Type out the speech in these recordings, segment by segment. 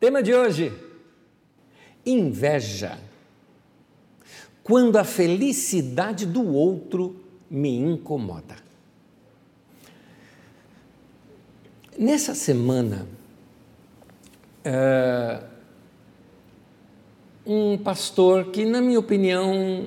Tema de hoje: inveja. Quando a felicidade do outro me incomoda. Nessa semana, uh, um pastor que, na minha opinião,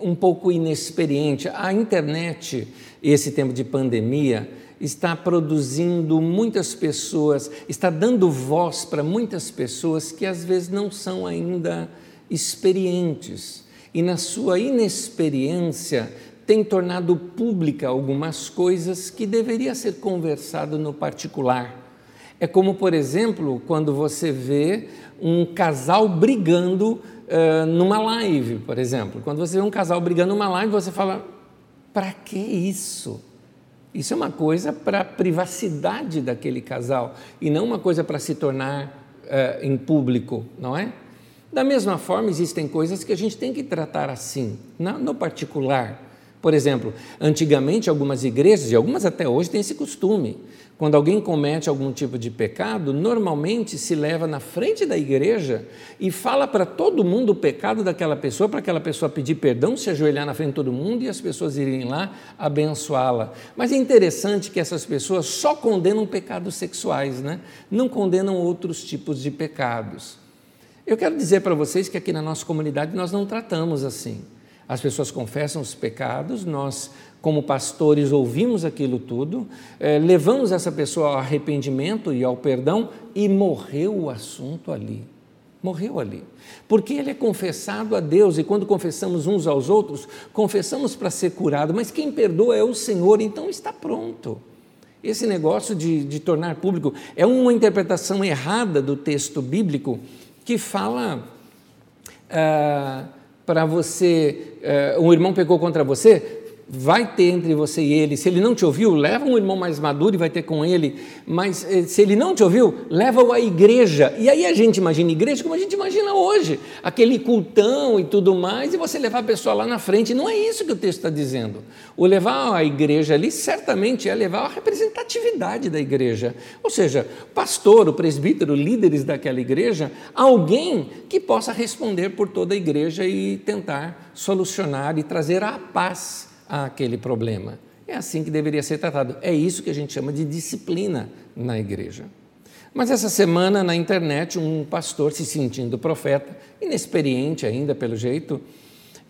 um pouco inexperiente, a internet, esse tempo de pandemia, está produzindo muitas pessoas, está dando voz para muitas pessoas que às vezes não são ainda experientes e, na sua inexperiência, tem tornado pública algumas coisas que deveria ser conversado no particular. É como, por exemplo, quando você vê um casal brigando uh, numa live, por exemplo. Quando você vê um casal brigando numa live, você fala: para que isso? Isso é uma coisa para a privacidade daquele casal e não uma coisa para se tornar uh, em público, não é? Da mesma forma, existem coisas que a gente tem que tratar assim, no particular. Por exemplo, antigamente algumas igrejas, e algumas até hoje, têm esse costume. Quando alguém comete algum tipo de pecado, normalmente se leva na frente da igreja e fala para todo mundo o pecado daquela pessoa, para aquela pessoa pedir perdão, se ajoelhar na frente de todo mundo e as pessoas irem lá abençoá-la. Mas é interessante que essas pessoas só condenam pecados sexuais, né? não condenam outros tipos de pecados. Eu quero dizer para vocês que aqui na nossa comunidade nós não tratamos assim. As pessoas confessam os pecados, nós, como pastores, ouvimos aquilo tudo, eh, levamos essa pessoa ao arrependimento e ao perdão e morreu o assunto ali. Morreu ali. Porque ele é confessado a Deus e quando confessamos uns aos outros, confessamos para ser curado, mas quem perdoa é o Senhor, então está pronto. Esse negócio de, de tornar público é uma interpretação errada do texto bíblico que fala. Ah, para você, uh, um irmão pecou contra você, vai ter entre você e ele. Se ele não te ouviu, leva um irmão mais maduro e vai ter com ele. Mas eh, se ele não te ouviu, leva-o à igreja. E aí a gente imagina igreja como a gente imagina hoje, aquele cultão e tudo mais, e você levar a pessoa lá na frente. Não é isso que o texto está dizendo. O levar à igreja ali certamente é levar a representatividade da igreja. Ou seja, pastor, o presbítero, líderes daquela igreja, alguém que possa responder por toda a igreja e tentar solucionar e trazer a paz àquele problema. É assim que deveria ser tratado. É isso que a gente chama de disciplina na igreja. Mas essa semana na internet, um pastor se sentindo profeta, inexperiente ainda pelo jeito,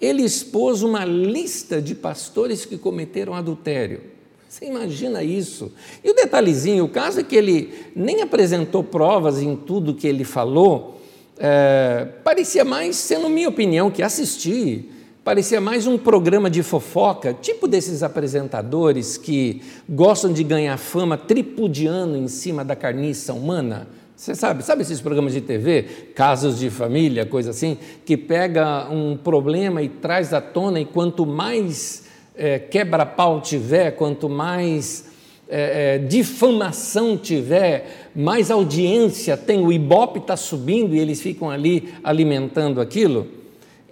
ele expôs uma lista de pastores que cometeram adultério. Você imagina isso? E o detalhezinho, o caso é que ele nem apresentou provas em tudo que ele falou, é, parecia mais, sendo minha opinião, que assisti, parecia mais um programa de fofoca, tipo desses apresentadores que gostam de ganhar fama tripudiando em cima da carniça humana. Você sabe, sabe esses programas de TV, casos de família, coisa assim, que pega um problema e traz à tona, e quanto mais é, quebra-pau tiver, quanto mais é, é, difamação tiver, mais audiência tem, o ibope está subindo e eles ficam ali alimentando aquilo.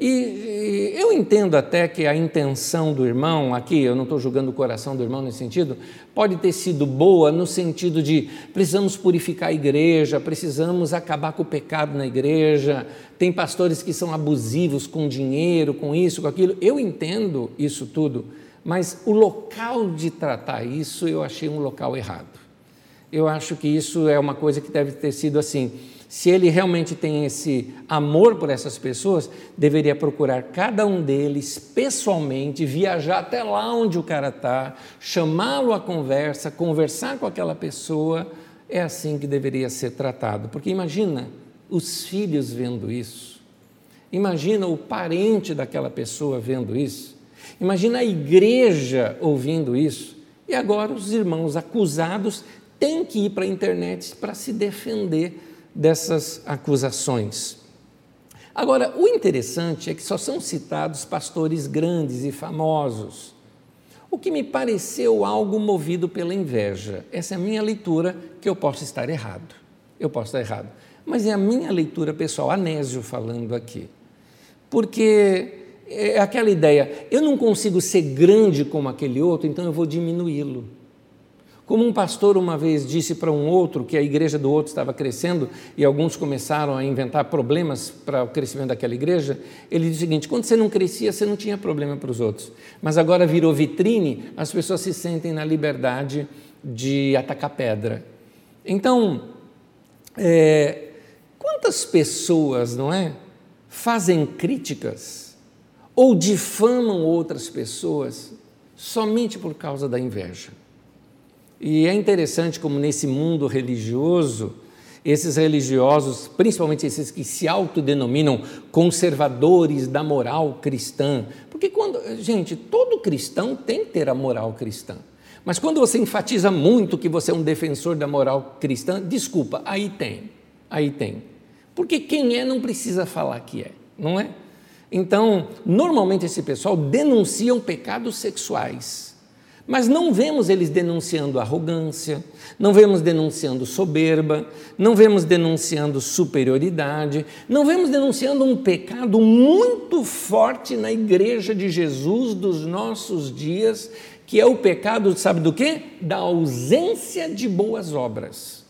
E, eu entendo até que a intenção do irmão, aqui eu não estou julgando o coração do irmão nesse sentido, pode ter sido boa no sentido de precisamos purificar a igreja, precisamos acabar com o pecado na igreja, tem pastores que são abusivos com dinheiro, com isso, com aquilo. Eu entendo isso tudo, mas o local de tratar isso eu achei um local errado. Eu acho que isso é uma coisa que deve ter sido assim se ele realmente tem esse amor por essas pessoas, deveria procurar cada um deles pessoalmente, viajar até lá onde o cara está, chamá-lo à conversa, conversar com aquela pessoa. É assim que deveria ser tratado. Porque imagina os filhos vendo isso, imagina o parente daquela pessoa vendo isso, imagina a igreja ouvindo isso. E agora os irmãos acusados têm que ir para a internet para se defender dessas acusações. Agora, o interessante é que só são citados pastores grandes e famosos, o que me pareceu algo movido pela inveja. Essa é a minha leitura, que eu posso estar errado. Eu posso estar errado. Mas é a minha leitura pessoal, Anésio falando aqui. Porque é aquela ideia, eu não consigo ser grande como aquele outro, então eu vou diminuí-lo. Como um pastor uma vez disse para um outro que a igreja do outro estava crescendo e alguns começaram a inventar problemas para o crescimento daquela igreja, ele disse o seguinte: quando você não crescia, você não tinha problema para os outros, mas agora virou vitrine, as pessoas se sentem na liberdade de atacar pedra. Então, é, quantas pessoas, não é, fazem críticas ou difamam outras pessoas somente por causa da inveja? E é interessante como nesse mundo religioso, esses religiosos, principalmente esses que se autodenominam conservadores da moral cristã, porque quando, gente, todo cristão tem que ter a moral cristã. Mas quando você enfatiza muito que você é um defensor da moral cristã, desculpa, aí tem, aí tem. Porque quem é não precisa falar que é, não é? Então, normalmente esse pessoal denunciam pecados sexuais mas não vemos eles denunciando arrogância, não vemos denunciando soberba, não vemos denunciando superioridade, não vemos denunciando um pecado muito forte na igreja de Jesus dos nossos dias, que é o pecado, sabe do quê? Da ausência de boas obras.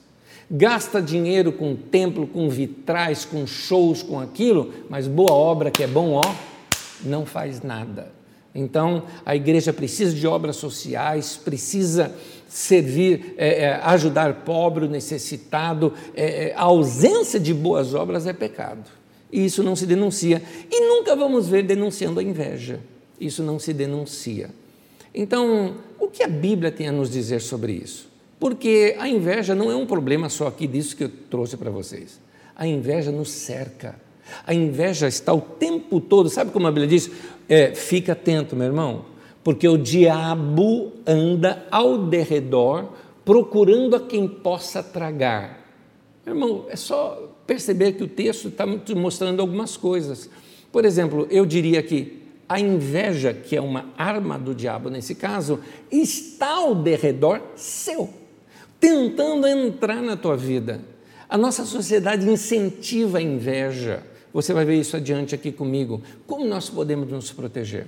Gasta dinheiro com templo, com vitrais, com shows, com aquilo, mas boa obra que é bom, ó, não faz nada. Então, a igreja precisa de obras sociais, precisa servir, é, é, ajudar pobre, necessitado. É, é, a ausência de boas obras é pecado. E isso não se denuncia. E nunca vamos ver denunciando a inveja. Isso não se denuncia. Então, o que a Bíblia tem a nos dizer sobre isso? Porque a inveja não é um problema só aqui disso que eu trouxe para vocês. A inveja nos cerca. A inveja está o tempo todo, sabe como a Bíblia diz? É, fica atento, meu irmão, porque o diabo anda ao derredor procurando a quem possa tragar. Meu irmão, é só perceber que o texto está mostrando algumas coisas. Por exemplo, eu diria que a inveja, que é uma arma do diabo nesse caso, está ao derredor seu, tentando entrar na tua vida. A nossa sociedade incentiva a inveja. Você vai ver isso adiante aqui comigo. Como nós podemos nos proteger?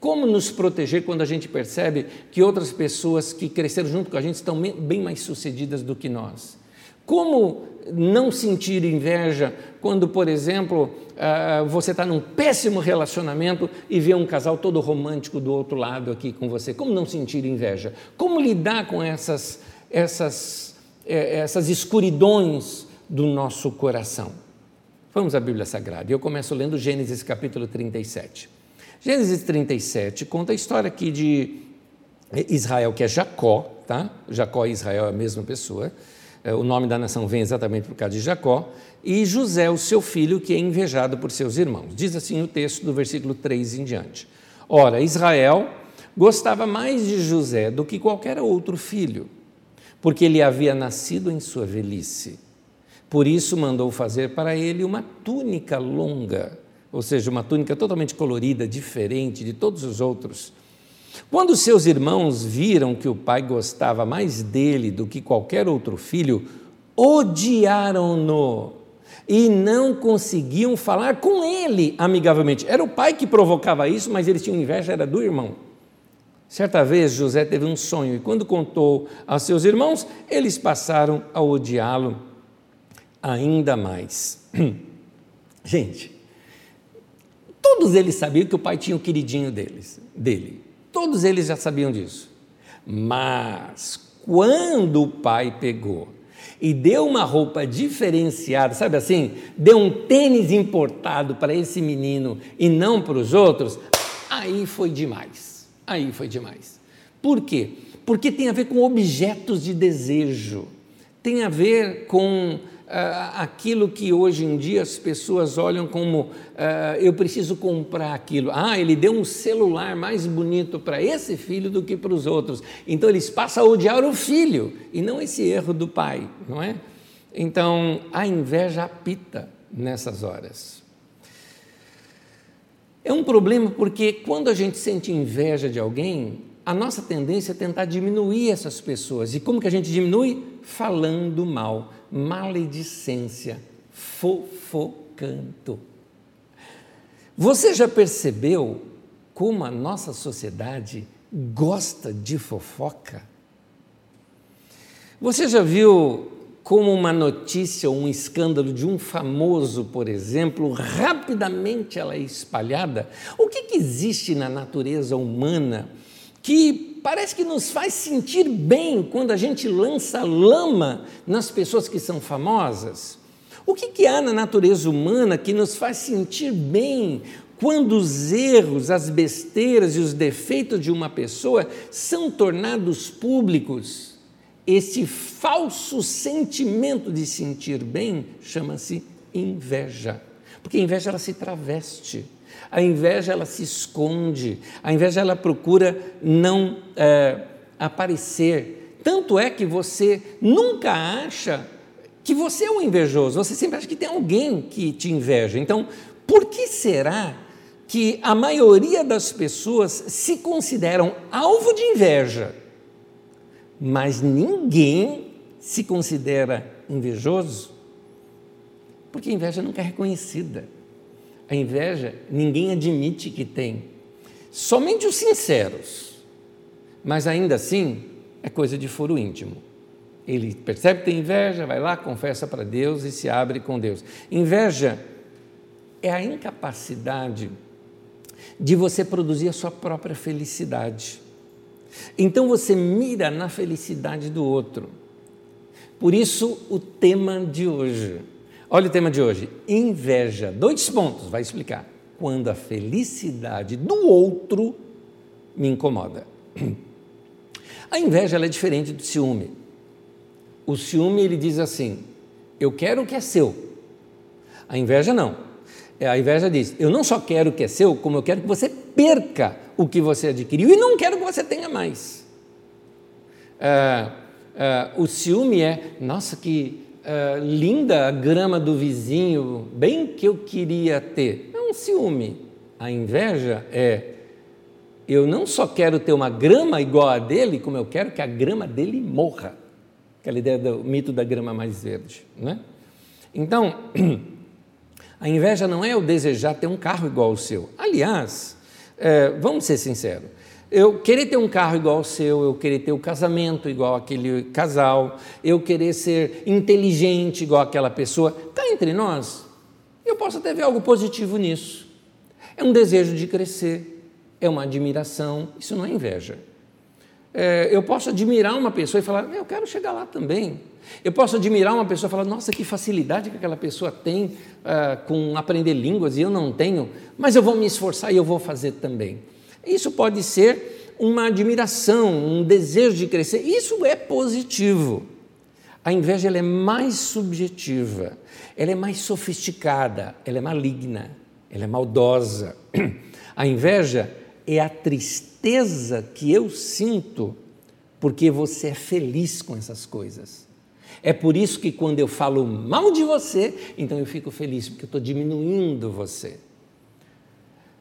Como nos proteger quando a gente percebe que outras pessoas que cresceram junto com a gente estão bem mais sucedidas do que nós? Como não sentir inveja quando, por exemplo, ah, você está num péssimo relacionamento e vê um casal todo romântico do outro lado aqui com você? Como não sentir inveja? Como lidar com essas, essas, eh, essas escuridões do nosso coração? Vamos à Bíblia Sagrada. Eu começo lendo Gênesis capítulo 37. Gênesis 37 conta a história aqui de Israel, que é Jacó, tá? Jacó e Israel é a mesma pessoa. É, o nome da nação vem exatamente por causa de Jacó. E José, o seu filho, que é invejado por seus irmãos. Diz assim o texto do versículo 3 em diante. Ora, Israel gostava mais de José do que qualquer outro filho, porque ele havia nascido em sua velhice por isso mandou fazer para ele uma túnica longa, ou seja, uma túnica totalmente colorida, diferente de todos os outros. Quando seus irmãos viram que o pai gostava mais dele do que qualquer outro filho, odiaram-no e não conseguiam falar com ele amigavelmente. Era o pai que provocava isso, mas eles tinham inveja, era do irmão. Certa vez José teve um sonho e, quando contou aos seus irmãos, eles passaram a odiá-lo ainda mais. Gente, todos eles sabiam que o pai tinha o queridinho deles, dele. Todos eles já sabiam disso. Mas quando o pai pegou e deu uma roupa diferenciada, sabe assim, deu um tênis importado para esse menino e não para os outros, aí foi demais. Aí foi demais. Por quê? Porque tem a ver com objetos de desejo, tem a ver com aquilo que hoje em dia as pessoas olham como uh, eu preciso comprar aquilo. Ah, ele deu um celular mais bonito para esse filho do que para os outros. Então eles passam a odiar o filho e não esse erro do pai, não é? Então a inveja apita nessas horas. É um problema porque quando a gente sente inveja de alguém, a nossa tendência é tentar diminuir essas pessoas. E como que a gente diminui? Falando mal maledicência, fofocando. Você já percebeu como a nossa sociedade gosta de fofoca? Você já viu como uma notícia ou um escândalo de um famoso, por exemplo, rapidamente ela é espalhada? O que, que existe na natureza humana que parece que nos faz sentir bem quando a gente lança lama nas pessoas que são famosas? O que, que há na natureza humana que nos faz sentir bem quando os erros, as besteiras e os defeitos de uma pessoa são tornados públicos? Esse falso sentimento de sentir bem chama-se inveja, porque a inveja ela se traveste. A inveja ela se esconde, a inveja ela procura não é, aparecer. Tanto é que você nunca acha que você é um invejoso, você sempre acha que tem alguém que te inveja. Então, por que será que a maioria das pessoas se consideram alvo de inveja, mas ninguém se considera invejoso? Porque a inveja nunca é reconhecida. A inveja ninguém admite que tem. Somente os sinceros. Mas ainda assim, é coisa de foro íntimo. Ele percebe que tem inveja, vai lá, confessa para Deus e se abre com Deus. Inveja é a incapacidade de você produzir a sua própria felicidade. Então você mira na felicidade do outro. Por isso, o tema de hoje Olha o tema de hoje: inveja. Dois pontos, vai explicar. Quando a felicidade do outro me incomoda. A inveja é diferente do ciúme. O ciúme ele diz assim: eu quero o que é seu. A inveja não. É, a inveja diz: eu não só quero o que é seu, como eu quero que você perca o que você adquiriu e não quero que você tenha mais. É, é, o ciúme é: nossa, que uh, linda a grama do vizinho, bem que eu queria ter. É um ciúme. A inveja é eu não só quero ter uma grama igual a dele, como eu quero que a grama dele morra. Aquela ideia do mito da grama mais verde. Né? Então, a inveja não é o desejar ter um carro igual ao seu. Aliás, é, vamos ser sinceros, eu querer ter um carro igual ao seu, eu querer ter o um casamento igual aquele casal, eu querer ser inteligente igual aquela pessoa, está entre nós. Eu posso até ver algo positivo nisso. É um desejo de crescer, é uma admiração, isso não é inveja. É, eu posso admirar uma pessoa e falar, eu quero chegar lá também. Eu posso admirar uma pessoa e falar, nossa, que facilidade que aquela pessoa tem uh, com aprender línguas e eu não tenho, mas eu vou me esforçar e eu vou fazer também. Isso pode ser uma admiração, um desejo de crescer. Isso é positivo. A inveja ela é mais subjetiva, ela é mais sofisticada, ela é maligna, ela é maldosa. A inveja é a tristeza que eu sinto porque você é feliz com essas coisas. É por isso que quando eu falo mal de você, então eu fico feliz, porque eu estou diminuindo você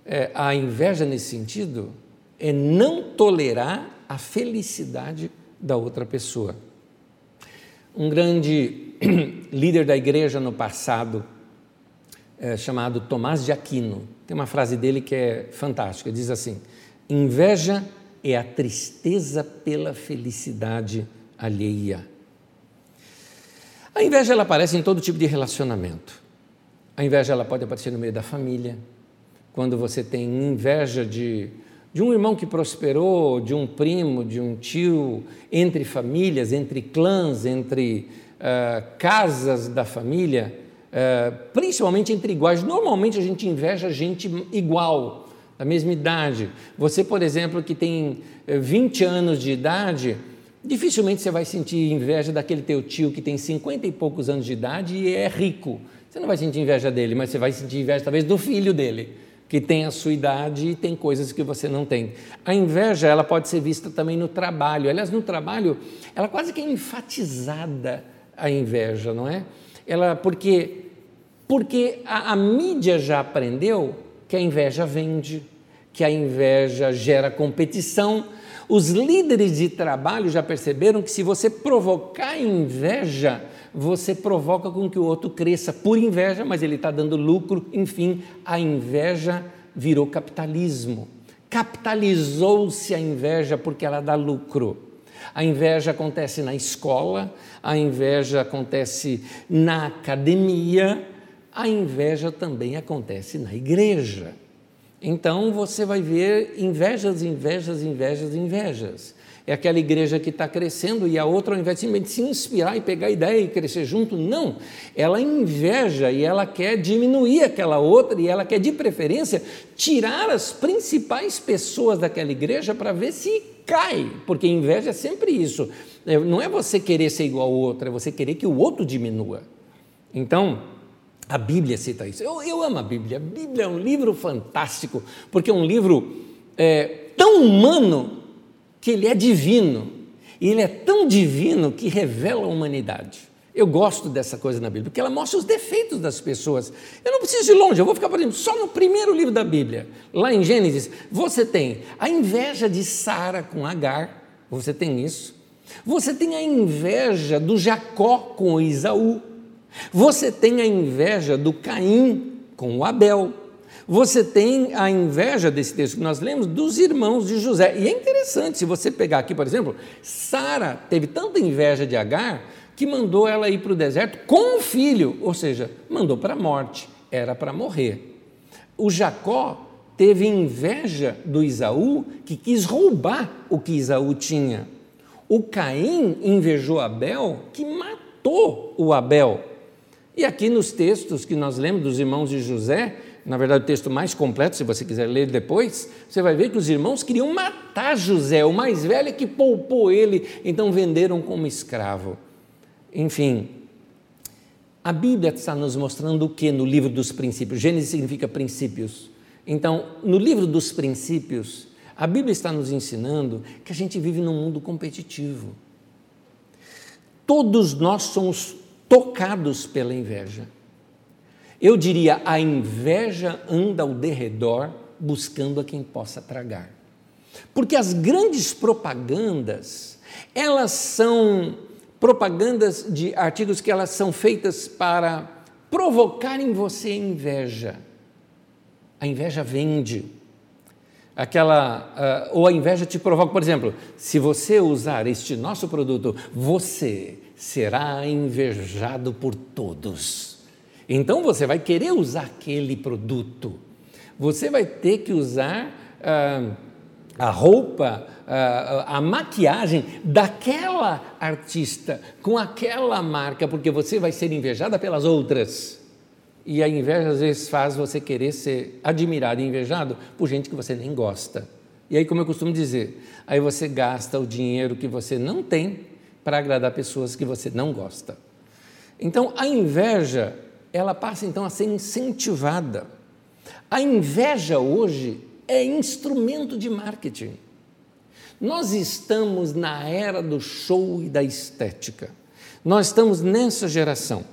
é, a inveja nesse sentido é não tolerar a felicidade da outra pessoa. Um grande líder da igreja no passado, é, chamado Tomás de Aquino, tem uma frase dele que é fantástica: diz assim, inveja é a tristeza pela felicidade alheia. A inveja ela aparece em todo tipo de relacionamento. A inveja ela pode aparecer no meio da família, quando você tem inveja de, de um irmão que prosperou, de um primo, de um tio, entre famílias, entre clãs, entre uh, casas da família, uh, principalmente entre iguais. Normalmente a gente inveja gente igual, da mesma idade. Você, por exemplo, que tem 20 eh, anos de idade, dificilmente você vai sentir inveja daquele teu tio que tem 50 e poucos anos de idade e é rico. Você não vai sentir inveja dele, mas você vai sentir inveja talvez do filho dele que tem a sua idade e tem coisas que você não tem. A inveja, ela pode ser vista também no trabalho. Aliás, no trabalho, ela quase que é enfatizada a inveja, não é? Ela porque porque a, a mídia já aprendeu que a inveja vende, que a inveja gera competição. Os líderes de trabalho já perceberam que se você provocar inveja, você provoca com que o outro cresça por inveja, mas ele está dando lucro, enfim, a inveja virou capitalismo. Capitalizou-se a inveja porque ela dá lucro. A inveja acontece na escola, a inveja acontece na academia, a inveja também acontece na igreja. Então você vai ver invejas, invejas, invejas, invejas. É aquela igreja que está crescendo e a outra, ao invés de se inspirar e pegar ideia e crescer junto, não. Ela inveja e ela quer diminuir aquela outra e ela quer, de preferência, tirar as principais pessoas daquela igreja para ver se cai, porque inveja é sempre isso. É, não é você querer ser igual ao outro, é você querer que o outro diminua. Então, a Bíblia cita isso. Eu, eu amo a Bíblia. A Bíblia é um livro fantástico, porque é um livro é, tão humano que ele é divino. E ele é tão divino que revela a humanidade. Eu gosto dessa coisa na Bíblia, porque ela mostra os defeitos das pessoas. Eu não preciso ir longe, eu vou ficar, por exemplo, só no primeiro livro da Bíblia, lá em Gênesis, você tem a inveja de Sara com Agar, você tem isso. Você tem a inveja do Jacó com Isaú. Você tem a inveja do Caim com o Abel. Você tem a inveja desse texto que nós lemos dos irmãos de José. E é interessante, se você pegar aqui, por exemplo, Sara teve tanta inveja de Agar que mandou ela ir para o deserto com o filho, ou seja, mandou para a morte, era para morrer. O Jacó teve inveja do Isaú, que quis roubar o que Isaú tinha. O Caim invejou Abel, que matou o Abel. E aqui nos textos que nós lemos dos irmãos de José, na verdade o texto mais completo, se você quiser ler depois, você vai ver que os irmãos queriam matar José, o mais velho que poupou ele, então venderam como escravo. Enfim, a Bíblia está nos mostrando o que no livro dos princípios? Gênesis significa princípios. Então, no livro dos princípios, a Bíblia está nos ensinando que a gente vive num mundo competitivo. Todos nós somos tocados pela inveja. Eu diria, a inveja anda ao derredor buscando a quem possa tragar. Porque as grandes propagandas, elas são propagandas de artigos que elas são feitas para provocar em você inveja. A inveja vende. Aquela, uh, ou a inveja te provoca, por exemplo, se você usar este nosso produto, você será invejado por todos. Então você vai querer usar aquele produto. Você vai ter que usar ah, a roupa, ah, a maquiagem daquela artista, com aquela marca, porque você vai ser invejada pelas outras. E a inveja às vezes faz você querer ser admirado e invejado por gente que você nem gosta. E aí, como eu costumo dizer, aí você gasta o dinheiro que você não tem para agradar pessoas que você não gosta. Então, a inveja, ela passa então a ser incentivada. A inveja hoje é instrumento de marketing. Nós estamos na era do show e da estética. Nós estamos nessa geração.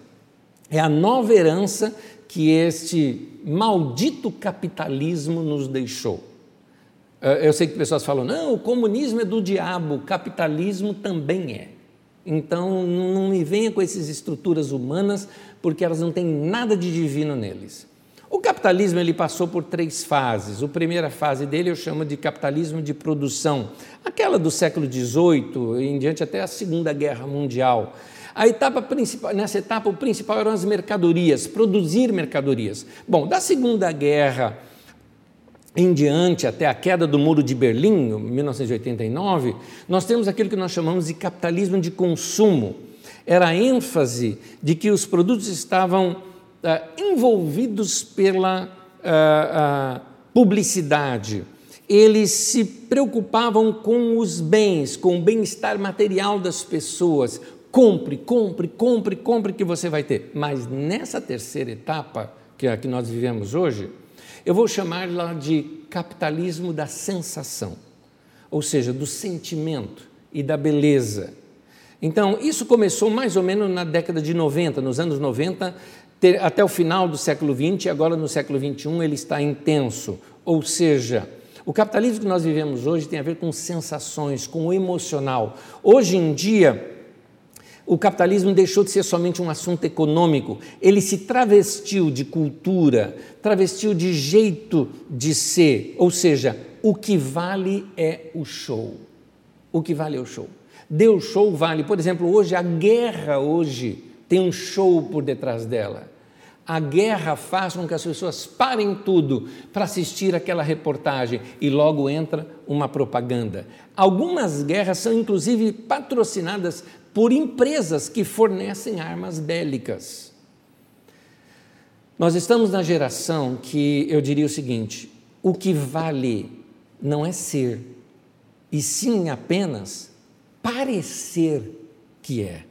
É a nova herança que este maldito capitalismo nos deixou. Eu sei que pessoas falam, não, o comunismo é do diabo, o capitalismo também é. Então, não me venha com essas estruturas humanas, porque elas não têm nada de divino neles. O capitalismo ele passou por três fases. A primeira fase dele eu chamo de capitalismo de produção, aquela do século XVIII, em diante até a Segunda Guerra Mundial. A etapa principal, nessa etapa, o principal eram as mercadorias, produzir mercadorias. Bom, da Segunda Guerra em diante, até a queda do Muro de Berlim, em 1989, nós temos aquilo que nós chamamos de capitalismo de consumo. Era a ênfase de que os produtos estavam ah, envolvidos pela ah, ah, publicidade. Eles se preocupavam com os bens, com o bem-estar material das pessoas. Compre, compre, compre, compre que você vai ter. Mas nessa terceira etapa, que é que nós vivemos hoje, eu vou chamar lá de capitalismo da sensação, ou seja, do sentimento e da beleza. Então, isso começou mais ou menos na década de 90, nos anos 90, até o final do século 20, e agora no século 21 ele está intenso. Ou seja, o capitalismo que nós vivemos hoje tem a ver com sensações, com o emocional. Hoje em dia, o capitalismo deixou de ser somente um assunto econômico, ele se travestiu de cultura, travestiu de jeito de ser, ou seja, o que vale é o show. O que vale é o show. deu show, vale. Por exemplo, hoje, a guerra hoje tem um show por detrás dela. A guerra faz com que as pessoas parem tudo para assistir aquela reportagem e logo entra uma propaganda. Algumas guerras são inclusive patrocinadas por empresas que fornecem armas bélicas. Nós estamos na geração que eu diria o seguinte: o que vale não é ser, e sim apenas parecer que é.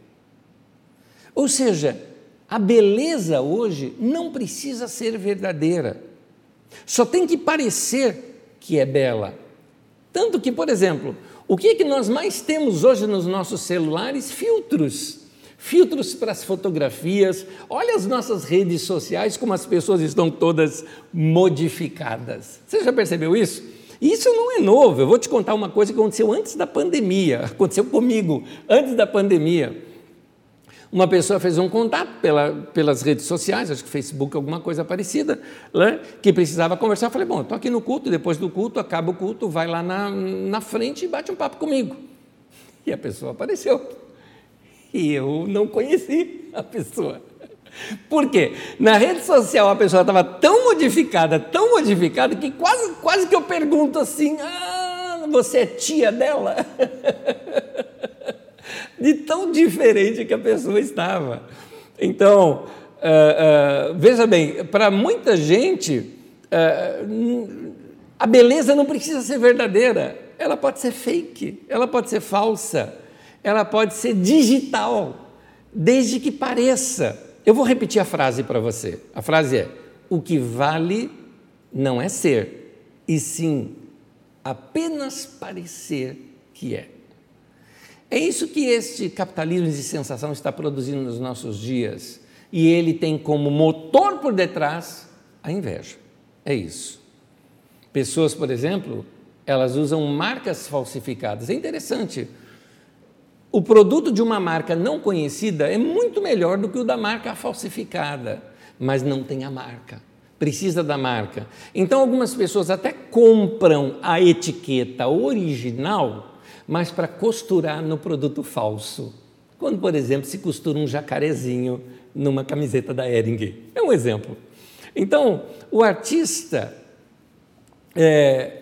Ou seja, a beleza hoje não precisa ser verdadeira, só tem que parecer que é bela. Tanto que, por exemplo, o que, é que nós mais temos hoje nos nossos celulares? Filtros. Filtros para as fotografias. Olha as nossas redes sociais, como as pessoas estão todas modificadas. Você já percebeu isso? Isso não é novo. Eu vou te contar uma coisa que aconteceu antes da pandemia. Aconteceu comigo, antes da pandemia. Uma pessoa fez um contato pela, pelas redes sociais, acho que Facebook, alguma coisa parecida, né, que precisava conversar. Eu falei, bom, estou aqui no culto, depois do culto, acaba o culto, vai lá na, na frente e bate um papo comigo. E a pessoa apareceu. E eu não conheci a pessoa. Por quê? Na rede social a pessoa estava tão modificada, tão modificada, que quase, quase que eu pergunto assim: ah, você é tia dela? de tão diferente que a pessoa estava. Então, uh, uh, veja bem, para muita gente, uh, a beleza não precisa ser verdadeira, ela pode ser fake, ela pode ser falsa, ela pode ser digital, desde que pareça. Eu vou repetir a frase para você. A frase é: o que vale não é ser, e sim apenas parecer que é. É isso que este capitalismo de sensação está produzindo nos nossos dias. E ele tem como motor por detrás a inveja. É isso. Pessoas, por exemplo, elas usam marcas falsificadas. É interessante. O produto de uma marca não conhecida é muito melhor do que o da marca falsificada, mas não tem a marca. Precisa da marca. Então, algumas pessoas até compram a etiqueta original mas para costurar no produto falso. Quando, por exemplo, se costura um jacarezinho numa camiseta da Ering. É um exemplo. Então, o artista, é,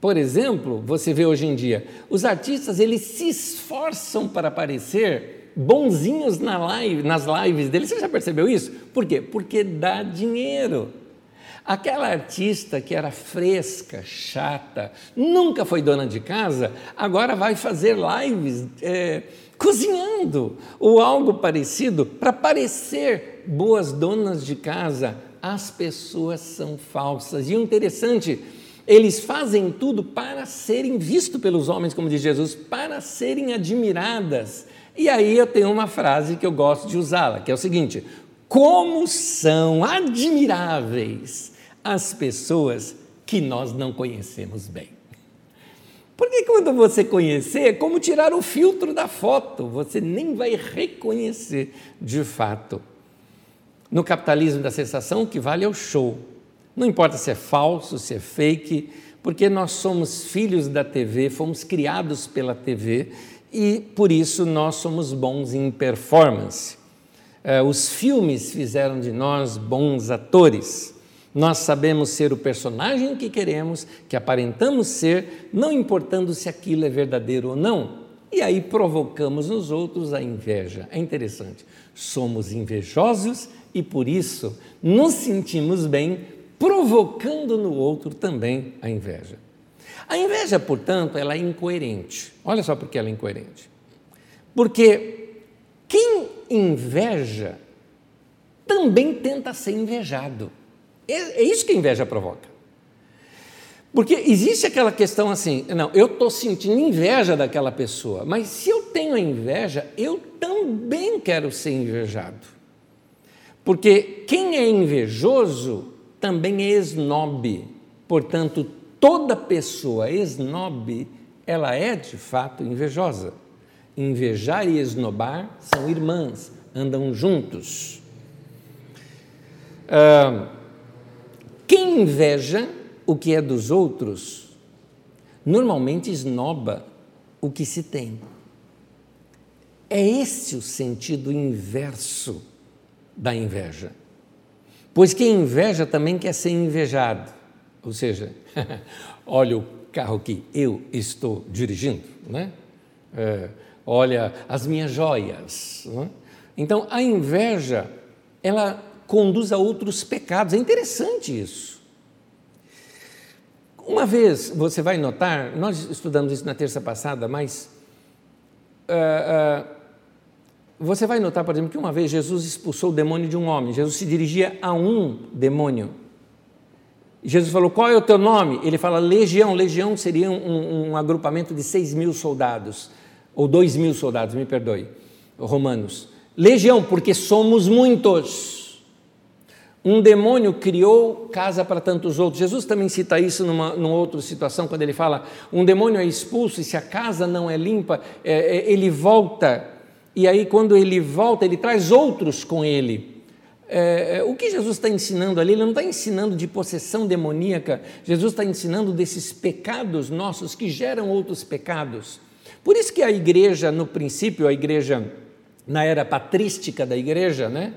por exemplo, você vê hoje em dia, os artistas eles se esforçam para parecer bonzinhos na live, nas lives deles. Você já percebeu isso? Por quê? Porque dá dinheiro. Aquela artista que era fresca, chata, nunca foi dona de casa, agora vai fazer lives é, cozinhando ou algo parecido para parecer boas donas de casa. As pessoas são falsas. E o interessante, eles fazem tudo para serem vistos pelos homens, como diz Jesus, para serem admiradas. E aí eu tenho uma frase que eu gosto de usá-la, que é o seguinte: como são admiráveis as pessoas que nós não conhecemos bem. Porque quando você conhecer, é como tirar o filtro da foto, você nem vai reconhecer de fato. No capitalismo da sensação, o que vale é o show. Não importa se é falso, se é fake, porque nós somos filhos da TV, fomos criados pela TV e por isso nós somos bons em performance. Eh, os filmes fizeram de nós bons atores. Nós sabemos ser o personagem que queremos, que aparentamos ser, não importando se aquilo é verdadeiro ou não. E aí provocamos nos outros a inveja. É interessante. Somos invejosos e por isso nos sentimos bem, provocando no outro também a inveja. A inveja, portanto, ela é incoerente. Olha só por que ela é incoerente. Porque quem inveja também tenta ser invejado. É, é isso que a inveja provoca. Porque existe aquela questão assim, não, eu estou sentindo inveja daquela pessoa, mas se eu tenho a inveja, eu também quero ser invejado. Porque quem é invejoso também é esnobe. Portanto, toda pessoa esnobe, ela é de fato invejosa. Invejar e esnobar são irmãs, andam juntos. Ah, quem inveja o que é dos outros, normalmente esnoba o que se tem. É esse o sentido inverso da inveja. Pois quem inveja também quer ser invejado. Ou seja, olha o carro que eu estou dirigindo, né? É, olha as minhas joias. Né? Então, a inveja, ela conduz a outros pecados. É interessante isso. Uma vez, você vai notar, nós estudamos isso na terça passada, mas uh, uh, você vai notar, por exemplo, que uma vez Jesus expulsou o demônio de um homem. Jesus se dirigia a um demônio. Jesus falou: Qual é o teu nome? Ele fala: Legião. Legião seria um, um agrupamento de seis mil soldados, ou dois mil soldados, me perdoe, romanos. Legião, porque somos muitos. Um demônio criou casa para tantos outros. Jesus também cita isso numa, numa outra situação, quando ele fala: um demônio é expulso e se a casa não é limpa, é, é, ele volta e aí, quando ele volta, ele traz outros com ele. É, é o que Jesus está ensinando ali? Ele não está ensinando de possessão demoníaca, Jesus está ensinando desses pecados nossos que geram outros pecados. Por isso que a igreja, no princípio, a igreja, na era patrística da igreja, né?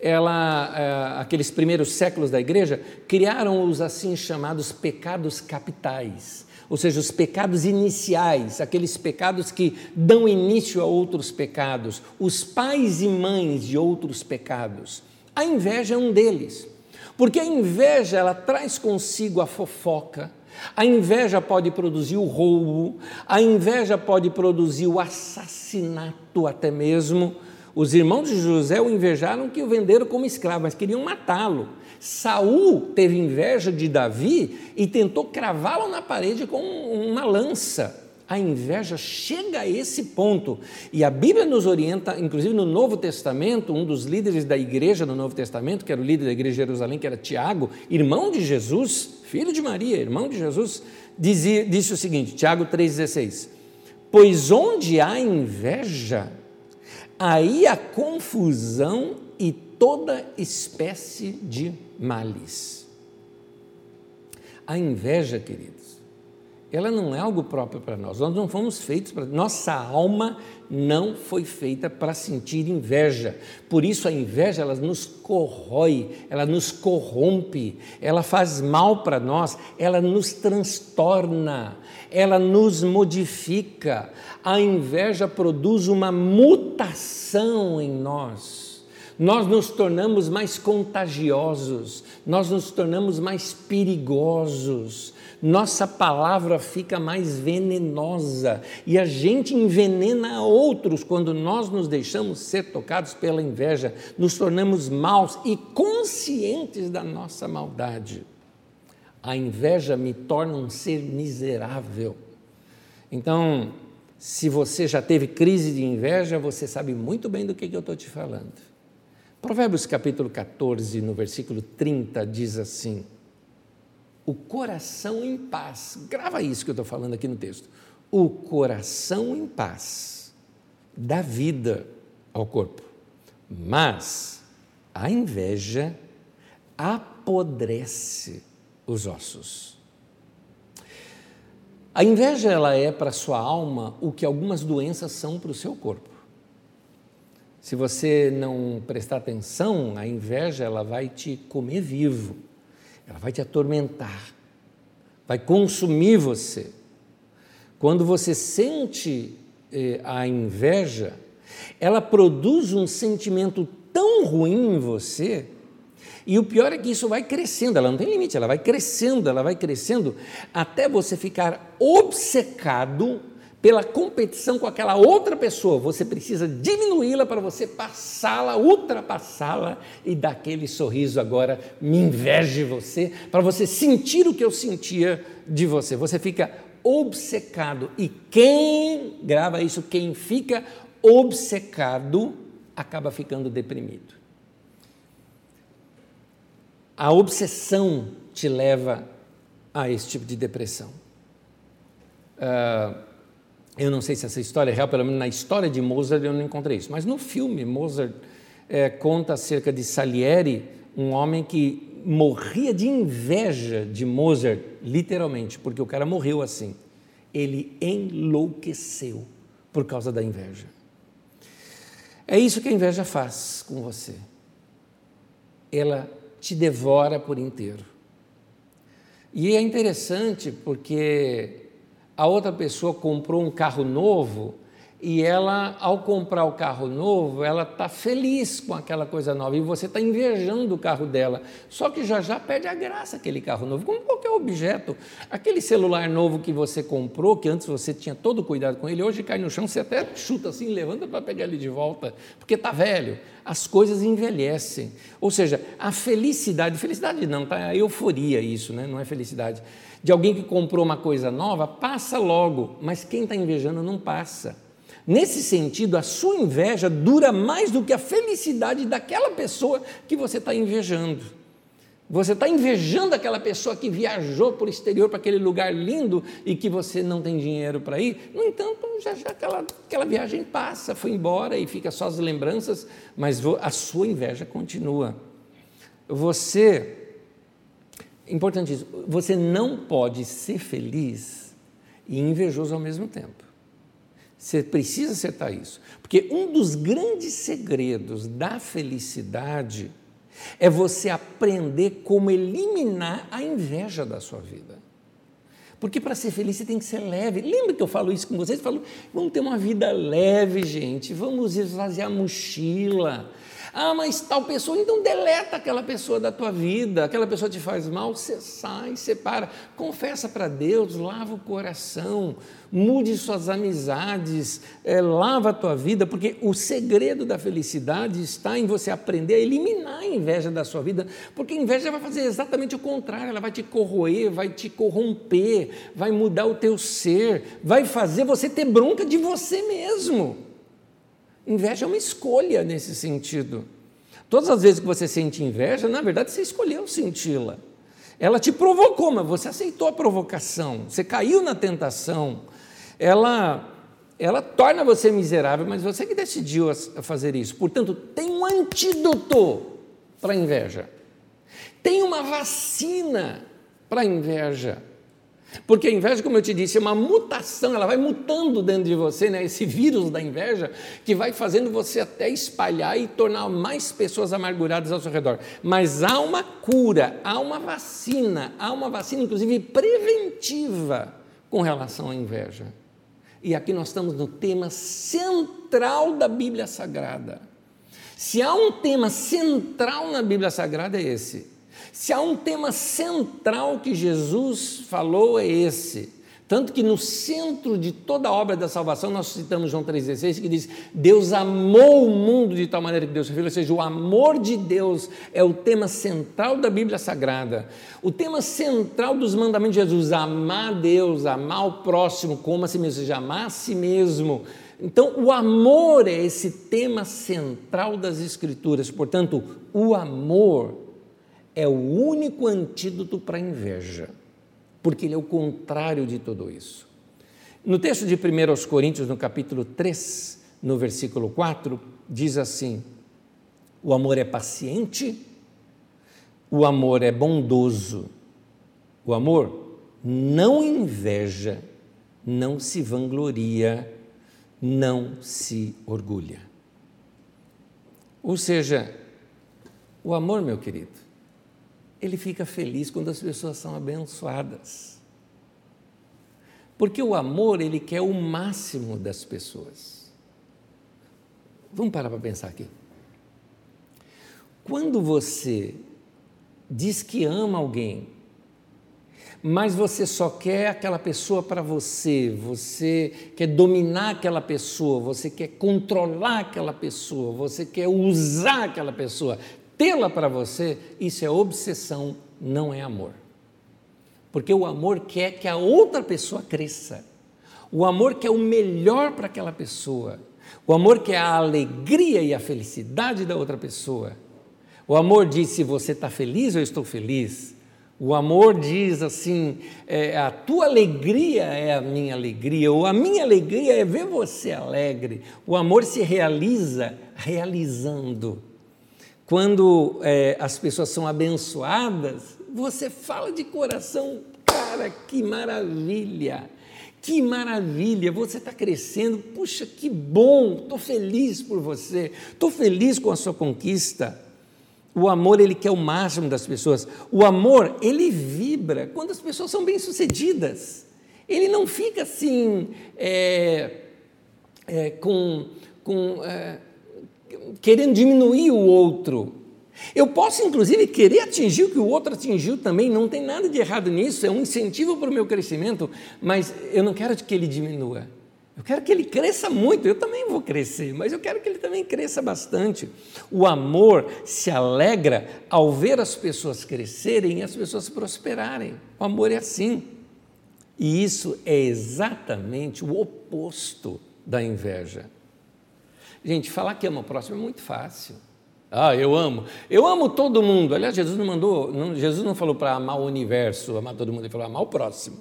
Ela, é, aqueles primeiros séculos da igreja, criaram os assim chamados pecados capitais ou seja, os pecados iniciais, aqueles pecados que dão início a outros pecados, os pais e mães de outros pecados. A inveja é um deles, porque a inveja ela traz consigo a fofoca, a inveja pode produzir o roubo, a inveja pode produzir o assassinato até mesmo. Os irmãos de José o invejaram que o venderam como escravo, mas queriam matá-lo. Saul teve inveja de Davi e tentou cravá-lo na parede com uma lança. A inveja chega a esse ponto. E a Bíblia nos orienta, inclusive no Novo Testamento, um dos líderes da igreja no Novo Testamento, que era o líder da igreja de Jerusalém, que era Tiago, irmão de Jesus, filho de Maria, irmão de Jesus, dizia, disse o seguinte: Tiago 3,16: Pois onde há inveja, aí há confusão e toda espécie de males. A inveja, queridos, ela não é algo próprio para nós. Nós não fomos feitos para. Nossa alma não foi feita para sentir inveja. Por isso a inveja ela nos corrói, ela nos corrompe, ela faz mal para nós, ela nos transtorna, ela nos modifica. A inveja produz uma mutação em nós nós nos tornamos mais contagiosos, nós nos tornamos mais perigosos, nossa palavra fica mais venenosa e a gente envenena outros quando nós nos deixamos ser tocados pela inveja, nos tornamos maus e conscientes da nossa maldade. A inveja me torna um ser miserável. Então, se você já teve crise de inveja, você sabe muito bem do que, eu estou te falando. Provérbios capítulo 14, no versículo 30, diz assim: O coração em paz, grava isso que eu estou falando aqui no texto. O coração em paz dá vida ao corpo, mas a inveja apodrece os ossos. A inveja ela é para sua alma o que algumas doenças são para o seu corpo. Se você não prestar atenção, a inveja ela vai te comer vivo, ela vai te atormentar, vai consumir você. Quando você sente eh, a inveja, ela produz um sentimento tão ruim em você, e o pior é que isso vai crescendo, ela não tem limite, ela vai crescendo, ela vai crescendo, até você ficar obcecado pela competição com aquela outra pessoa, você precisa diminuí-la para você passá-la, ultrapassá-la e dar aquele sorriso agora, me inveje você, para você sentir o que eu sentia de você. Você fica obcecado e quem grava isso, quem fica obcecado, acaba ficando deprimido. A obsessão te leva a esse tipo de depressão. Uh, eu não sei se essa história é real, pelo menos na história de Mozart eu não encontrei isso. Mas no filme, Mozart é, conta acerca de Salieri, um homem que morria de inveja de Mozart, literalmente, porque o cara morreu assim. Ele enlouqueceu por causa da inveja. É isso que a inveja faz com você. Ela te devora por inteiro. E é interessante porque a outra pessoa comprou um carro novo e ela, ao comprar o carro novo, ela está feliz com aquela coisa nova e você está invejando o carro dela. Só que já já perde a graça aquele carro novo, como qualquer objeto. Aquele celular novo que você comprou, que antes você tinha todo cuidado com ele, hoje cai no chão, você até chuta assim, levanta para pegar ele de volta, porque está velho. As coisas envelhecem. Ou seja, a felicidade, felicidade não, tá? A euforia isso, né? não é felicidade. De alguém que comprou uma coisa nova, passa logo, mas quem está invejando não passa. Nesse sentido, a sua inveja dura mais do que a felicidade daquela pessoa que você está invejando. Você está invejando aquela pessoa que viajou para o exterior, para aquele lugar lindo e que você não tem dinheiro para ir. No entanto, já, já aquela, aquela viagem passa, foi embora e fica só as lembranças, mas a sua inveja continua. Você, importante isso, você não pode ser feliz e invejoso ao mesmo tempo. Você precisa acertar isso. Porque um dos grandes segredos da felicidade é você aprender como eliminar a inveja da sua vida. Porque para ser feliz você tem que ser leve. Lembra que eu falo isso com vocês? Eu falo, vamos ter uma vida leve, gente. Vamos esvaziar a mochila. Ah, mas tal pessoa, então deleta aquela pessoa da tua vida, aquela pessoa te faz mal, você sai, separa, confessa para Deus, lava o coração, mude suas amizades, é, lava a tua vida, porque o segredo da felicidade está em você aprender a eliminar a inveja da sua vida, porque a inveja vai fazer exatamente o contrário, ela vai te corroer, vai te corromper, vai mudar o teu ser, vai fazer você ter bronca de você mesmo. Inveja é uma escolha nesse sentido. Todas as vezes que você sente inveja, na verdade você escolheu senti-la. Ela te provocou, mas você aceitou a provocação, você caiu na tentação. Ela, ela torna você miserável, mas você que decidiu fazer isso. Portanto, tem um antídoto para a inveja. Tem uma vacina para a inveja. Porque a inveja, como eu te disse, é uma mutação, ela vai mutando dentro de você, né? esse vírus da inveja, que vai fazendo você até espalhar e tornar mais pessoas amarguradas ao seu redor. Mas há uma cura, há uma vacina, há uma vacina, inclusive preventiva, com relação à inveja. E aqui nós estamos no tema central da Bíblia Sagrada. Se há um tema central na Bíblia Sagrada, é esse se há um tema central que Jesus falou, é esse. Tanto que no centro de toda a obra da salvação, nós citamos João 3,16, que diz: Deus amou o mundo de tal maneira que Deus filho, ou seja, o amor de Deus é o tema central da Bíblia Sagrada. O tema central dos mandamentos de Jesus: amar Deus, amar o próximo como a si mesmo, ou seja, amar a si mesmo. Então, o amor é esse tema central das Escrituras. Portanto, o amor é o único antídoto para a inveja, porque ele é o contrário de tudo isso. No texto de 1 Coríntios, no capítulo 3, no versículo 4, diz assim: o amor é paciente, o amor é bondoso, o amor não inveja, não se vangloria, não se orgulha. Ou seja, o amor, meu querido, ele fica feliz quando as pessoas são abençoadas. Porque o amor, ele quer o máximo das pessoas. Vamos parar para pensar aqui. Quando você diz que ama alguém, mas você só quer aquela pessoa para você, você quer dominar aquela pessoa, você quer controlar aquela pessoa, você quer usar aquela pessoa, tê-la para você, isso é obsessão, não é amor. Porque o amor quer que a outra pessoa cresça. O amor quer o melhor para aquela pessoa. O amor quer a alegria e a felicidade da outra pessoa. O amor diz: se você está feliz, eu estou feliz. O amor diz assim: é, a tua alegria é a minha alegria, ou a minha alegria é ver você alegre. O amor se realiza realizando. Quando é, as pessoas são abençoadas, você fala de coração, cara, que maravilha! Que maravilha, você está crescendo, puxa, que bom, estou feliz por você, estou feliz com a sua conquista. O amor, ele quer o máximo das pessoas. O amor, ele vibra quando as pessoas são bem-sucedidas. Ele não fica assim, é, é, com, com é, querendo diminuir o outro. Eu posso, inclusive, querer atingir o que o outro atingiu também, não tem nada de errado nisso, é um incentivo para o meu crescimento, mas eu não quero que ele diminua. Eu quero que ele cresça muito, eu também vou crescer, mas eu quero que ele também cresça bastante. O amor se alegra ao ver as pessoas crescerem e as pessoas prosperarem. O amor é assim. E isso é exatamente o oposto da inveja. Gente, falar que ama o próximo é muito fácil. Ah, eu amo. Eu amo todo mundo. Aliás, Jesus não mandou, não, Jesus não falou para amar o universo, amar todo mundo, ele falou amar o próximo.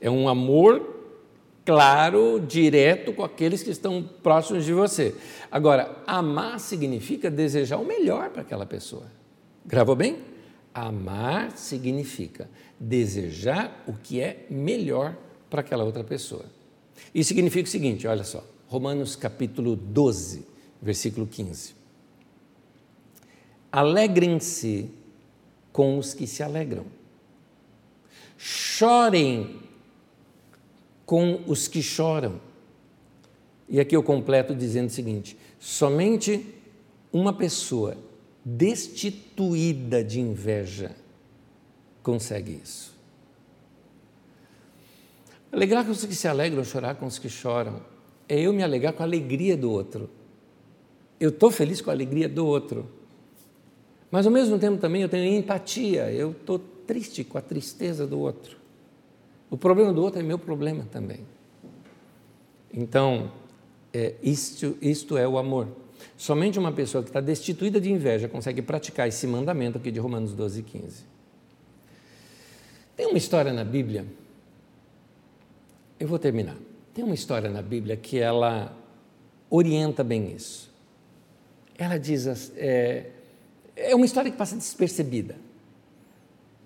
É um amor claro, direto com aqueles que estão próximos de você. Agora, amar significa desejar o melhor para aquela pessoa. Gravou bem? Amar significa desejar o que é melhor para aquela outra pessoa. Isso significa o seguinte, olha só, Romanos capítulo 12, versículo 15. Alegrem-se com os que se alegram. Chorem com os que choram. E aqui eu completo dizendo o seguinte: somente uma pessoa destituída de inveja consegue isso. Alegrar com os que se alegram, chorar com os que choram, é eu me alegrar com a alegria do outro. Eu estou feliz com a alegria do outro. Mas ao mesmo tempo também eu tenho empatia, eu estou triste com a tristeza do outro. O problema do outro é meu problema também. Então, é, isto, isto é o amor. Somente uma pessoa que está destituída de inveja consegue praticar esse mandamento aqui de Romanos 12, 15. Tem uma história na Bíblia, eu vou terminar. Tem uma história na Bíblia que ela orienta bem isso. Ela diz, é, é uma história que passa despercebida,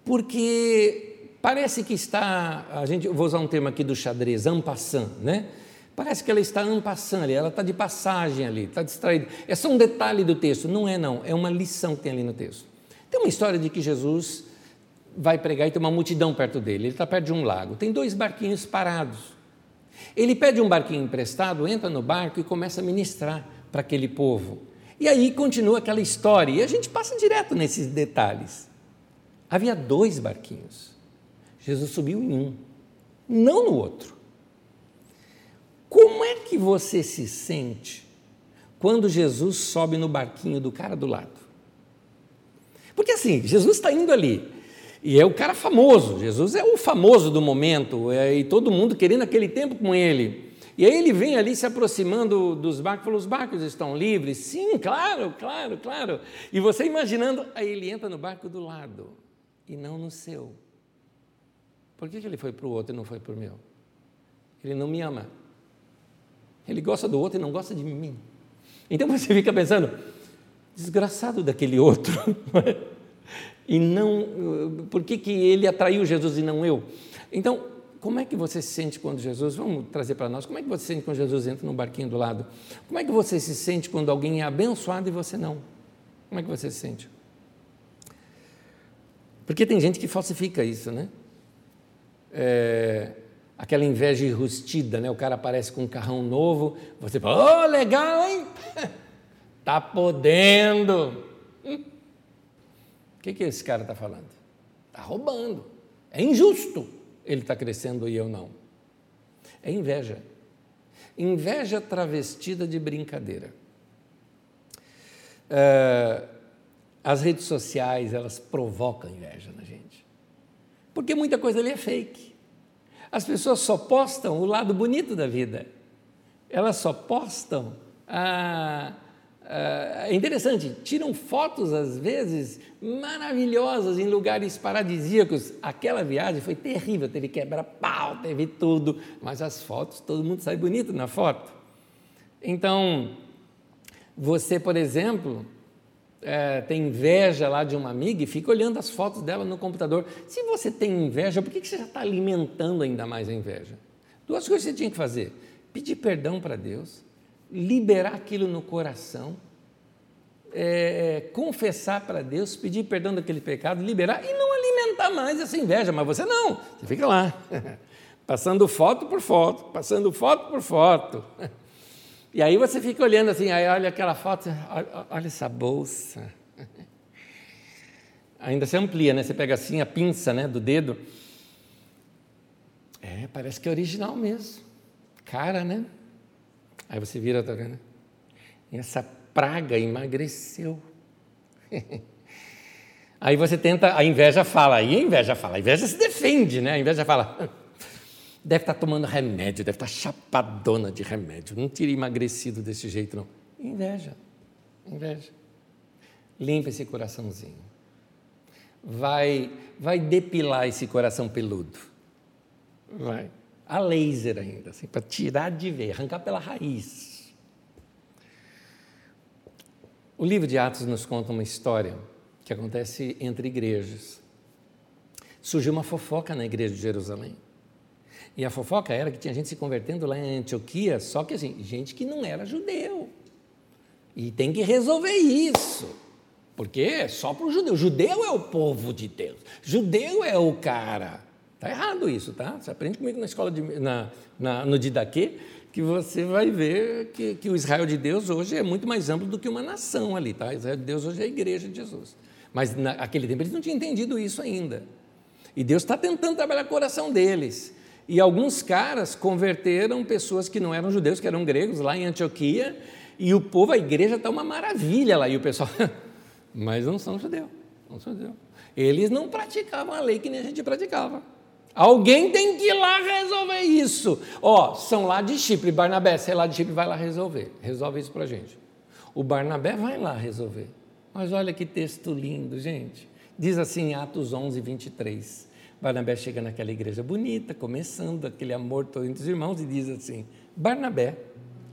porque parece que está, a gente, vou usar um termo aqui do xadrez, ampassant, né? Parece que ela está ampassando ali, ela está de passagem ali, está distraída. É só um detalhe do texto, não é não, é uma lição que tem ali no texto. Tem uma história de que Jesus vai pregar e tem uma multidão perto dele, ele está perto de um lago, tem dois barquinhos parados. Ele pede um barquinho emprestado, entra no barco e começa a ministrar para aquele povo. E aí continua aquela história, e a gente passa direto nesses detalhes. Havia dois barquinhos. Jesus subiu em um, não no outro. Como é que você se sente quando Jesus sobe no barquinho do cara do lado? Porque assim, Jesus está indo ali, e é o cara famoso, Jesus é o famoso do momento, é, e todo mundo querendo aquele tempo com ele. E aí ele vem ali se aproximando dos barcos, falou: os barcos estão livres? Sim, claro, claro, claro. E você imaginando, aí ele entra no barco do lado e não no seu. Por que, que ele foi para o outro e não foi para o meu? Ele não me ama. Ele gosta do outro e não gosta de mim. Então você fica pensando, desgraçado daquele outro. e não, por que, que ele atraiu Jesus e não eu? Então, como é que você se sente quando Jesus, vamos trazer para nós, como é que você se sente quando Jesus entra no barquinho do lado? Como é que você se sente quando alguém é abençoado e você não? Como é que você se sente? Porque tem gente que falsifica isso, né? É, aquela inveja enrustida, né? O cara aparece com um carrão novo, você fala, oh, legal, hein? tá podendo. Que, que esse cara está falando? Está roubando. É injusto ele está crescendo e eu não. É inveja. Inveja travestida de brincadeira. É, as redes sociais, elas provocam inveja na gente. Porque muita coisa ali é fake. As pessoas só postam o lado bonito da vida. Elas só postam a, é interessante, tiram fotos às vezes maravilhosas em lugares paradisíacos. Aquela viagem foi terrível, teve quebra-pau, teve tudo, mas as fotos, todo mundo sai bonito na foto. Então, você, por exemplo, é, tem inveja lá de uma amiga e fica olhando as fotos dela no computador. Se você tem inveja, por que você já está alimentando ainda mais a inveja? Duas coisas você tinha que fazer: pedir perdão para Deus, liberar aquilo no coração, é, confessar para Deus, pedir perdão daquele pecado, liberar e não alimentar mais essa inveja. Mas você não, você fica lá, passando foto por foto, passando foto por foto. E aí você fica olhando assim, aí olha aquela foto, olha, olha essa bolsa. Ainda se amplia, né? Você pega assim a pinça né, do dedo. É, parece que é original mesmo. Cara, né? Aí você vira, tá vendo? E essa praga emagreceu. Aí você tenta, a inveja fala, aí a inveja fala, a inveja se defende, né? A inveja fala, deve estar tá tomando remédio, deve estar tá chapadona de remédio, não tira emagrecido desse jeito, não. Inveja, inveja. Limpa esse coraçãozinho. Vai, vai depilar esse coração peludo. Vai. A laser ainda, assim, para tirar de ver, arrancar pela raiz. O livro de Atos nos conta uma história que acontece entre igrejas. Surgiu uma fofoca na igreja de Jerusalém. E a fofoca era que tinha gente se convertendo lá em Antioquia, só que assim, gente que não era judeu. E tem que resolver isso. Porque é só para o judeu. Judeu é o povo de Deus. Judeu é o cara. Está errado isso, tá? Você aprende comigo na escola, de, na, na, no Didaquê, que você vai ver que, que o Israel de Deus hoje é muito mais amplo do que uma nação ali, tá? Israel de Deus hoje é a igreja de Jesus. Mas naquele tempo eles não tinham entendido isso ainda. E Deus está tentando trabalhar o coração deles. E alguns caras converteram pessoas que não eram judeus, que eram gregos, lá em Antioquia, e o povo, a igreja está uma maravilha lá. E o pessoal, mas não são judeus, não são judeus. Eles não praticavam a lei que nem a gente praticava. Alguém tem que ir lá resolver isso. Ó, oh, são lá de Chipre, Barnabé, sei lá de Chipre, vai lá resolver. Resolve isso para gente. O Barnabé vai lá resolver. Mas olha que texto lindo, gente. Diz assim em Atos 11, 23. Barnabé chega naquela igreja bonita, começando aquele amor todo entre os irmãos, e diz assim: Barnabé,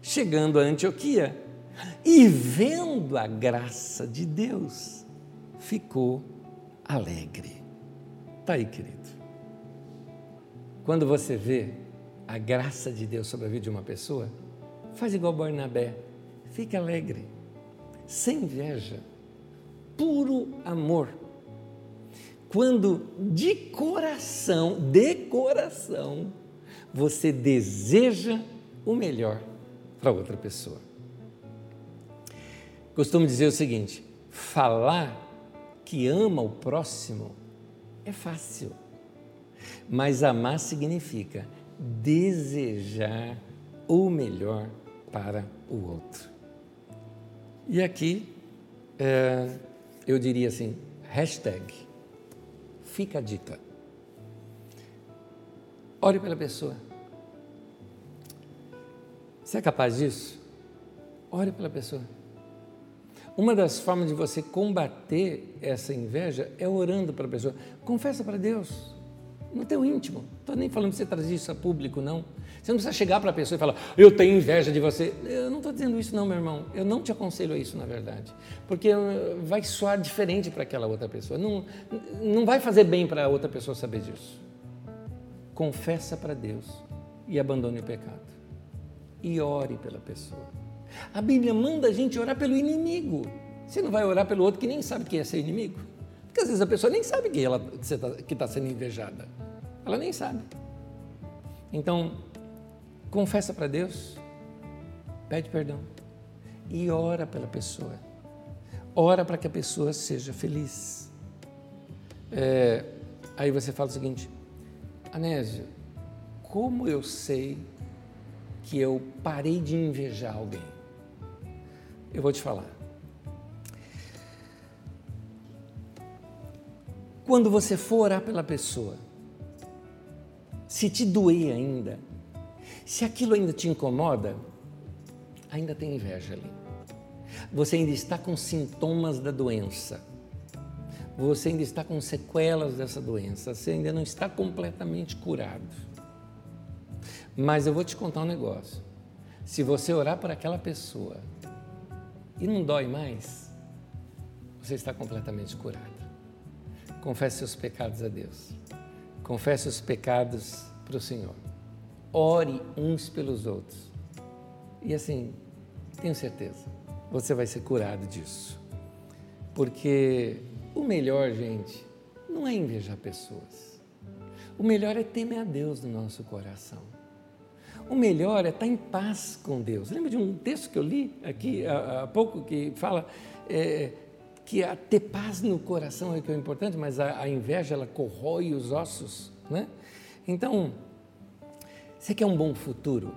chegando a Antioquia e vendo a graça de Deus, ficou alegre. Está aí, querido. Quando você vê a graça de Deus sobre a vida de uma pessoa, faz igual Barnabé, fique alegre, sem inveja, puro amor. Quando de coração, de coração, você deseja o melhor para outra pessoa. Costumo dizer o seguinte: falar que ama o próximo é fácil. Mas amar significa desejar o melhor para o outro. E aqui é, eu diria assim: hashtag, fica a dica. Ore pela pessoa. Você é capaz disso? Ore pela pessoa. Uma das formas de você combater essa inveja é orando para a pessoa. Confessa para Deus no teu íntimo. Estou nem falando de você trazer isso a público, não. Você não precisa chegar para a pessoa e falar, eu tenho inveja de você. Eu não estou dizendo isso, não, meu irmão. Eu não te aconselho a isso, na verdade. Porque eh, vai soar diferente para aquela outra pessoa. Não, não vai fazer bem para a outra pessoa saber disso. Confessa para Deus e abandone o pecado. E ore pela pessoa. A Bíblia manda a gente orar pelo inimigo. Você não vai orar pelo outro que nem sabe quem é ser inimigo? Porque às vezes a pessoa nem sabe que ela que está sendo invejada. Ela nem sabe. Então, confessa para Deus, pede perdão e ora pela pessoa. Ora para que a pessoa seja feliz. É, aí você fala o seguinte, Anésio, como eu sei que eu parei de invejar alguém? Eu vou te falar. Quando você for orar pela pessoa, se te doer ainda, se aquilo ainda te incomoda, ainda tem inveja ali. Você ainda está com sintomas da doença. Você ainda está com sequelas dessa doença. Você ainda não está completamente curado. Mas eu vou te contar um negócio. Se você orar por aquela pessoa e não dói mais, você está completamente curado. Confesse seus pecados a Deus. Confesse os pecados para o Senhor. ore uns pelos outros. E assim, tenho certeza, você vai ser curado disso. Porque o melhor, gente, não é invejar pessoas. O melhor é temer a Deus no nosso coração. O melhor é estar em paz com Deus. Lembra de um texto que eu li aqui há, pouco que fala é, que a ter paz no coração é o que é importante, mas a, a inveja ela corrói os ossos, né? Então, você quer um bom futuro?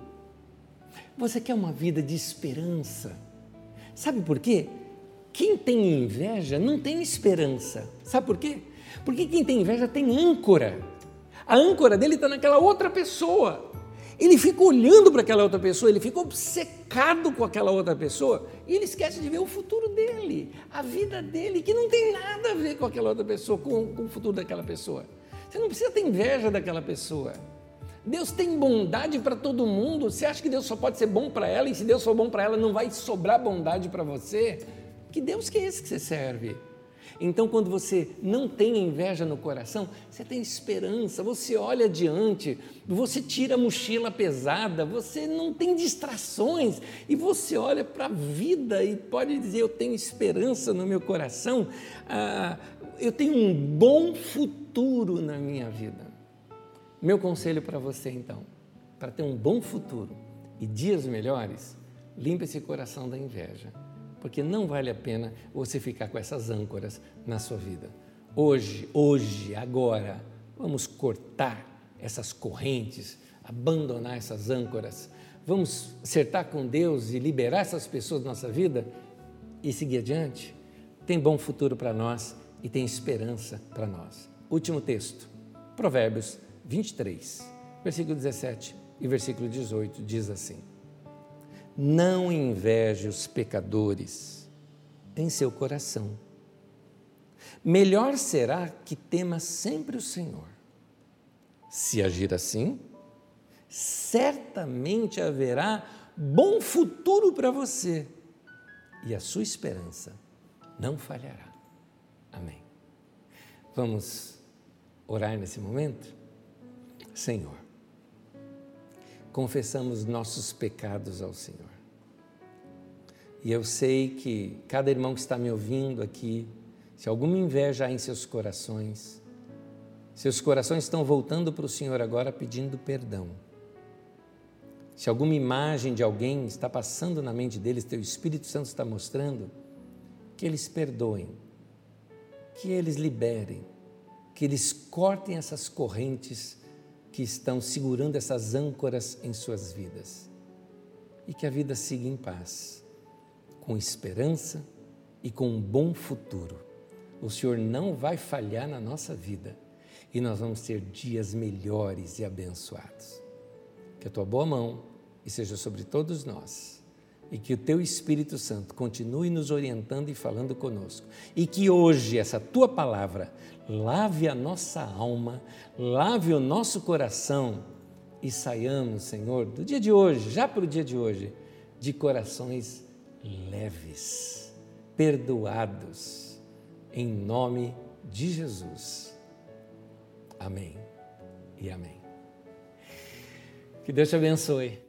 Você quer uma vida de esperança? Sabe por quê? Quem tem inveja não tem esperança. Sabe por quê? Porque quem tem inveja tem âncora. A âncora dele está naquela outra pessoa. Ele fica olhando para aquela outra pessoa, ele fica obcecado com aquela outra pessoa e ele esquece de ver o futuro dele, a vida dele, que não tem nada a ver com aquela outra pessoa, com, com o futuro daquela pessoa. Você não precisa ter inveja daquela pessoa. Deus tem bondade para todo mundo. Você acha que Deus só pode ser bom para ela e se Deus for bom para ela, não vai sobrar bondade para você? Que Deus que é esse que você serve? Então, quando você não tem inveja no coração, você tem esperança, você olha adiante, você tira a mochila pesada, você não tem distrações e você olha para a vida e pode dizer: Eu tenho esperança no meu coração, ah, eu tenho um bom futuro na minha vida. Meu conselho para você, então, para ter um bom futuro e dias melhores, limpe esse coração da inveja porque não vale a pena você ficar com essas âncoras na sua vida. Hoje, hoje, agora, vamos cortar essas correntes, abandonar essas âncoras, vamos acertar com Deus e liberar essas pessoas da nossa vida e seguir adiante. Tem bom futuro para nós e tem esperança para nós. Último texto, Provérbios 23, versículo 17 e versículo 18 diz assim: não inveje os pecadores em seu coração. Melhor será que tema sempre o Senhor. Se agir assim, certamente haverá bom futuro para você e a sua esperança não falhará. Amém. Vamos orar nesse momento? Senhor, confessamos nossos pecados ao Senhor. E eu sei que cada irmão que está me ouvindo aqui, se alguma inveja há em seus corações, seus corações estão voltando para o Senhor agora pedindo perdão. Se alguma imagem de alguém está passando na mente deles, teu Espírito Santo está mostrando, que eles perdoem, que eles liberem, que eles cortem essas correntes que estão segurando essas âncoras em suas vidas. E que a vida siga em paz, com esperança e com um bom futuro. O Senhor não vai falhar na nossa vida e nós vamos ter dias melhores e abençoados. Que a tua boa mão esteja sobre todos nós e que o teu Espírito Santo continue nos orientando e falando conosco. E que hoje essa tua palavra lave a nossa alma, lave o nosso coração e saiamos, Senhor, do dia de hoje, já para o dia de hoje, de corações leves, perdoados, em nome de Jesus. Amém e amém. Que Deus te abençoe.